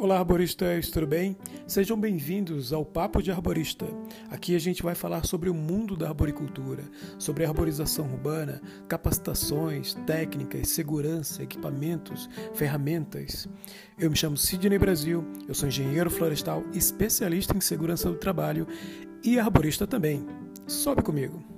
Olá, arboristas, tudo bem? Sejam bem-vindos ao Papo de Arborista. Aqui a gente vai falar sobre o mundo da arboricultura, sobre arborização urbana, capacitações, técnicas, segurança, equipamentos, ferramentas. Eu me chamo Sidney Brasil, eu sou engenheiro florestal, especialista em segurança do trabalho e arborista também. Sobe comigo!